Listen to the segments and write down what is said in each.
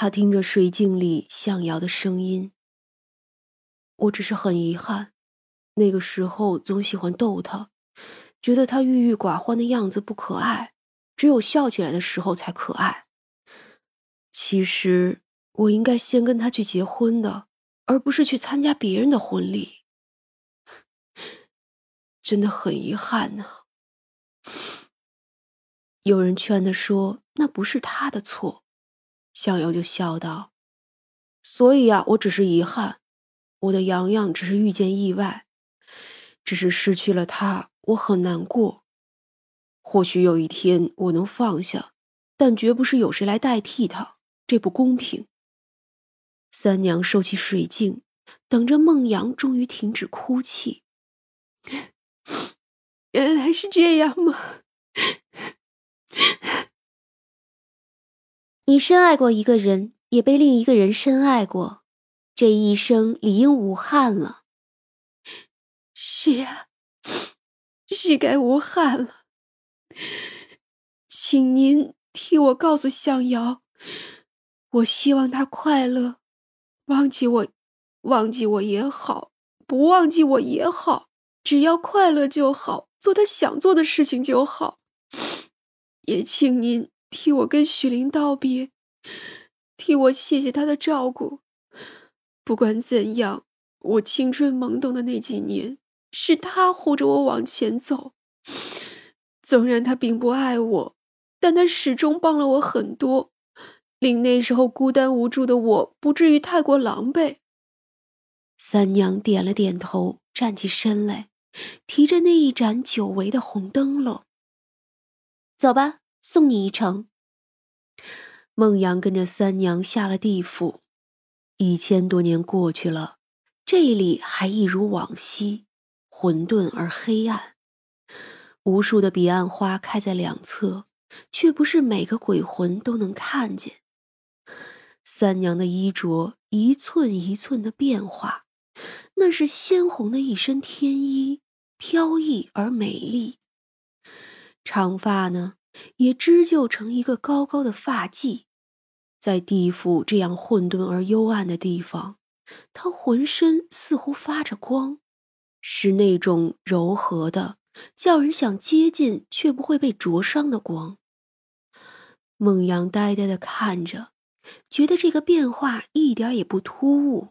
他听着水镜里向瑶的声音。我只是很遗憾，那个时候总喜欢逗他，觉得他郁郁寡欢的样子不可爱，只有笑起来的时候才可爱。其实我应该先跟他去结婚的，而不是去参加别人的婚礼。真的很遗憾呢。有人劝他说：“那不是他的错。”向瑶就笑道：“所以啊，我只是遗憾，我的阳阳只是遇见意外，只是失去了他，我很难过。或许有一天我能放下，但绝不是有谁来代替他，这不公平。”三娘收起水镜，等着孟阳终于停止哭泣。原来是这样吗？你深爱过一个人，也被另一个人深爱过，这一生理应无憾了。是啊，是该无憾了。请您替我告诉向瑶，我希望他快乐，忘记我，忘记我也好，不忘记我也好，只要快乐就好，做他想做的事情就好。也请您。替我跟许林道别，替我谢谢他的照顾。不管怎样，我青春懵懂的那几年，是他护着我往前走。纵然他并不爱我，但他始终帮了我很多，令那时候孤单无助的我不至于太过狼狈。三娘点了点头，站起身来，提着那一盏久违的红灯笼，走吧。送你一程。孟阳跟着三娘下了地府，一千多年过去了，这里还一如往昔，混沌而黑暗。无数的彼岸花开在两侧，却不是每个鬼魂都能看见。三娘的衣着一寸一寸的变化，那是鲜红的一身天衣，飘逸而美丽。长发呢？也织就成一个高高的发髻，在地府这样混沌而幽暗的地方，他浑身似乎发着光，是那种柔和的，叫人想接近却不会被灼伤的光。孟阳呆呆的看着，觉得这个变化一点也不突兀。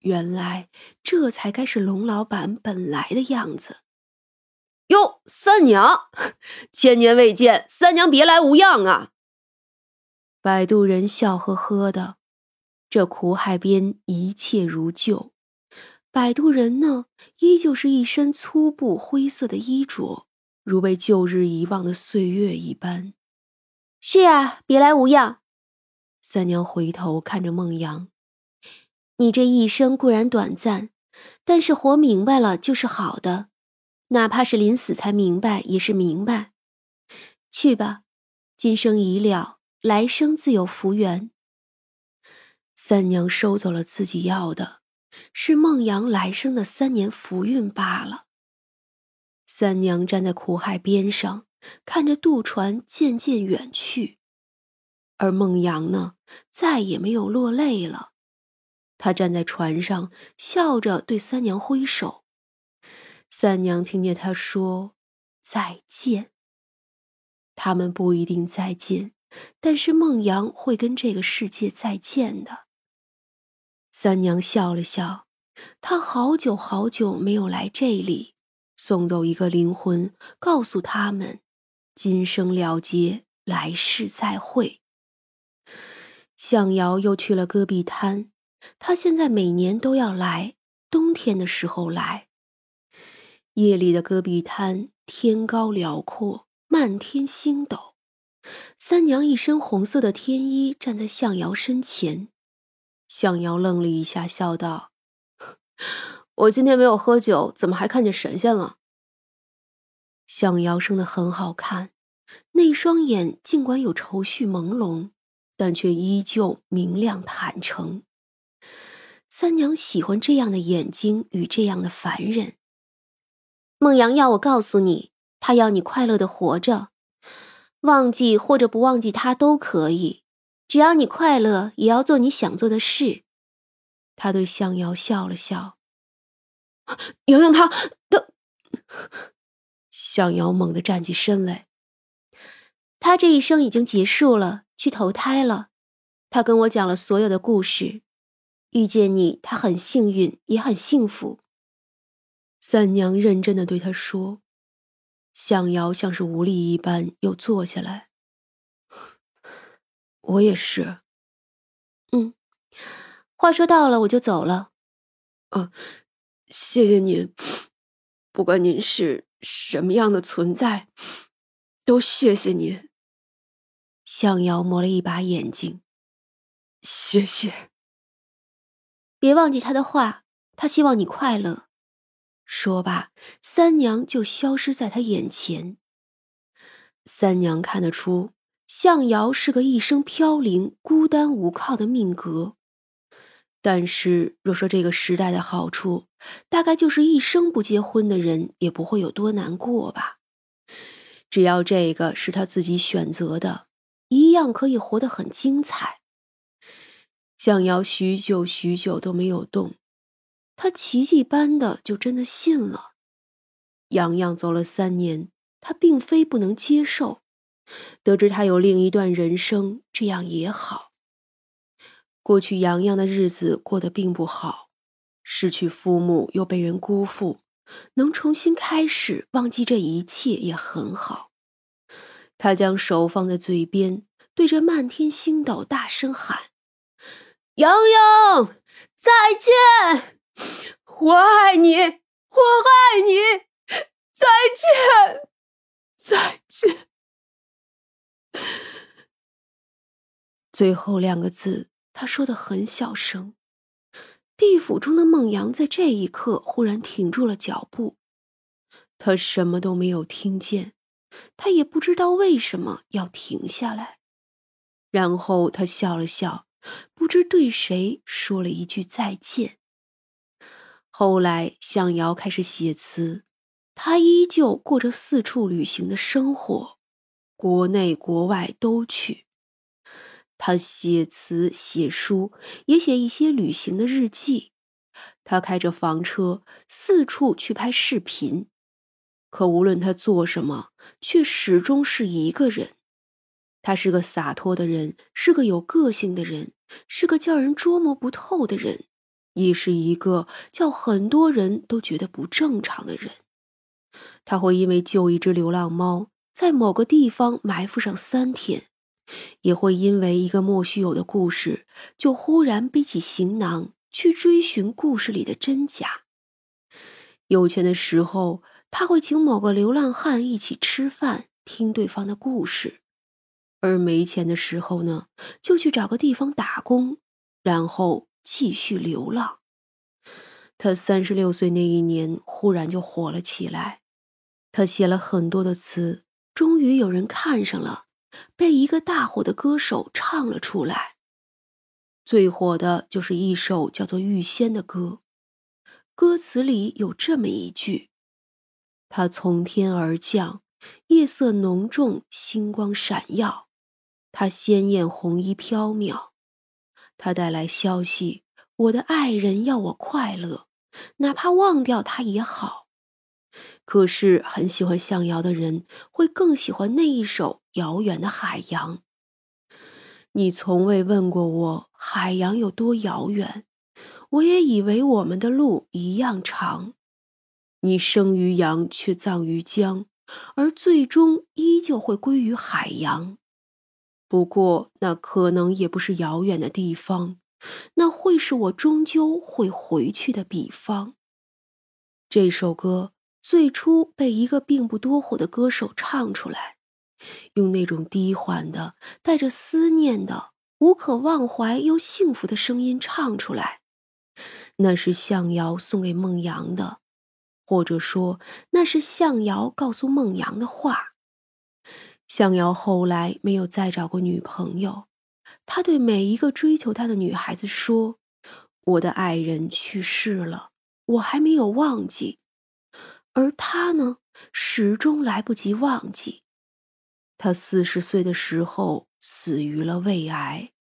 原来这才该是龙老板本来的样子。哟，三娘，千年未见，三娘别来无恙啊！摆渡人笑呵呵的，这苦海边一切如旧。摆渡人呢，依旧是一身粗布灰色的衣着，如被旧日遗忘的岁月一般。是啊，别来无恙。三娘回头看着孟阳，你这一生固然短暂，但是活明白了就是好的。哪怕是临死才明白，也是明白。去吧，今生已了，来生自有福缘。三娘收走了自己要的，是孟阳来生的三年福运罢了。三娘站在苦海边上，看着渡船渐渐远去，而孟阳呢，再也没有落泪了。他站在船上，笑着对三娘挥手。三娘听见他说：“再见。”他们不一定再见，但是孟阳会跟这个世界再见的。三娘笑了笑，她好久好久没有来这里，送走一个灵魂，告诉他们：今生了结，来世再会。向瑶又去了戈壁滩，他现在每年都要来，冬天的时候来。夜里的戈壁滩，天高辽阔，漫天星斗。三娘一身红色的天衣站在向瑶身前，向瑶愣了一下，笑道：“我今天没有喝酒，怎么还看见神仙了？”向瑶生得很好看，那双眼尽管有愁绪朦胧，但却依旧明亮坦诚。三娘喜欢这样的眼睛与这样的凡人。孟阳要我告诉你，他要你快乐的活着，忘记或者不忘记他都可以，只要你快乐，也要做你想做的事。他对向瑶笑了笑。洋洋他他，向瑶猛地站起身来。他这一生已经结束了，去投胎了。他跟我讲了所有的故事。遇见你，他很幸运，也很幸福。三娘认真的对他说。向瑶像是无力一般，又坐下来。我也是。嗯，话说到了，我就走了。啊，谢谢您。不管您是什么样的存在，都谢谢您。向瑶抹了一把眼睛。谢谢。别忘记他的话，他希望你快乐。说罢，三娘就消失在他眼前。三娘看得出，向瑶是个一生飘零、孤单无靠的命格。但是，若说这个时代的好处，大概就是一生不结婚的人也不会有多难过吧。只要这个是他自己选择的，一样可以活得很精彩。向瑶许久许久都没有动。他奇迹般的就真的信了。洋洋走了三年，他并非不能接受。得知他有另一段人生，这样也好。过去洋洋的日子过得并不好，失去父母又被人辜负，能重新开始，忘记这一切也很好。他将手放在嘴边，对着漫天星斗大声喊：“洋洋，再见！”我爱你，我爱你，再见，再见。最后两个字，他说的很小声。地府中的孟阳在这一刻忽然停住了脚步，他什么都没有听见，他也不知道为什么要停下来。然后他笑了笑，不知对谁说了一句再见。后来，向瑶开始写词，他依旧过着四处旅行的生活，国内国外都去。他写词写书，也写一些旅行的日记。他开着房车四处去拍视频，可无论他做什么，却始终是一个人。他是个洒脱的人，是个有个性的人，是个叫人捉摸不透的人。亦是一个叫很多人都觉得不正常的人。他会因为救一只流浪猫，在某个地方埋伏上三天；也会因为一个莫须有的故事，就忽然背起行囊去追寻故事里的真假。有钱的时候，他会请某个流浪汉一起吃饭，听对方的故事；而没钱的时候呢，就去找个地方打工，然后。继续流浪。他三十六岁那一年，忽然就火了起来。他写了很多的词，终于有人看上了，被一个大火的歌手唱了出来。最火的就是一首叫做《玉仙》的歌，歌词里有这么一句：“他从天而降，夜色浓重，星光闪耀，他鲜艳红衣飘渺。”他带来消息，我的爱人要我快乐，哪怕忘掉他也好。可是很喜欢向遥的人，会更喜欢那一首《遥远的海洋》。你从未问过我海洋有多遥远，我也以为我们的路一样长。你生于洋，却葬于江，而最终依旧会归于海洋。不过，那可能也不是遥远的地方，那会是我终究会回去的彼方。这首歌最初被一个并不多火的歌手唱出来，用那种低缓的、带着思念的、无可忘怀又幸福的声音唱出来，那是向瑶送给孟阳的，或者说，那是向瑶告诉孟阳的话。向瑶后来没有再找过女朋友，他对每一个追求他的女孩子说：“我的爱人去世了，我还没有忘记。”而他呢，始终来不及忘记。他四十岁的时候死于了胃癌。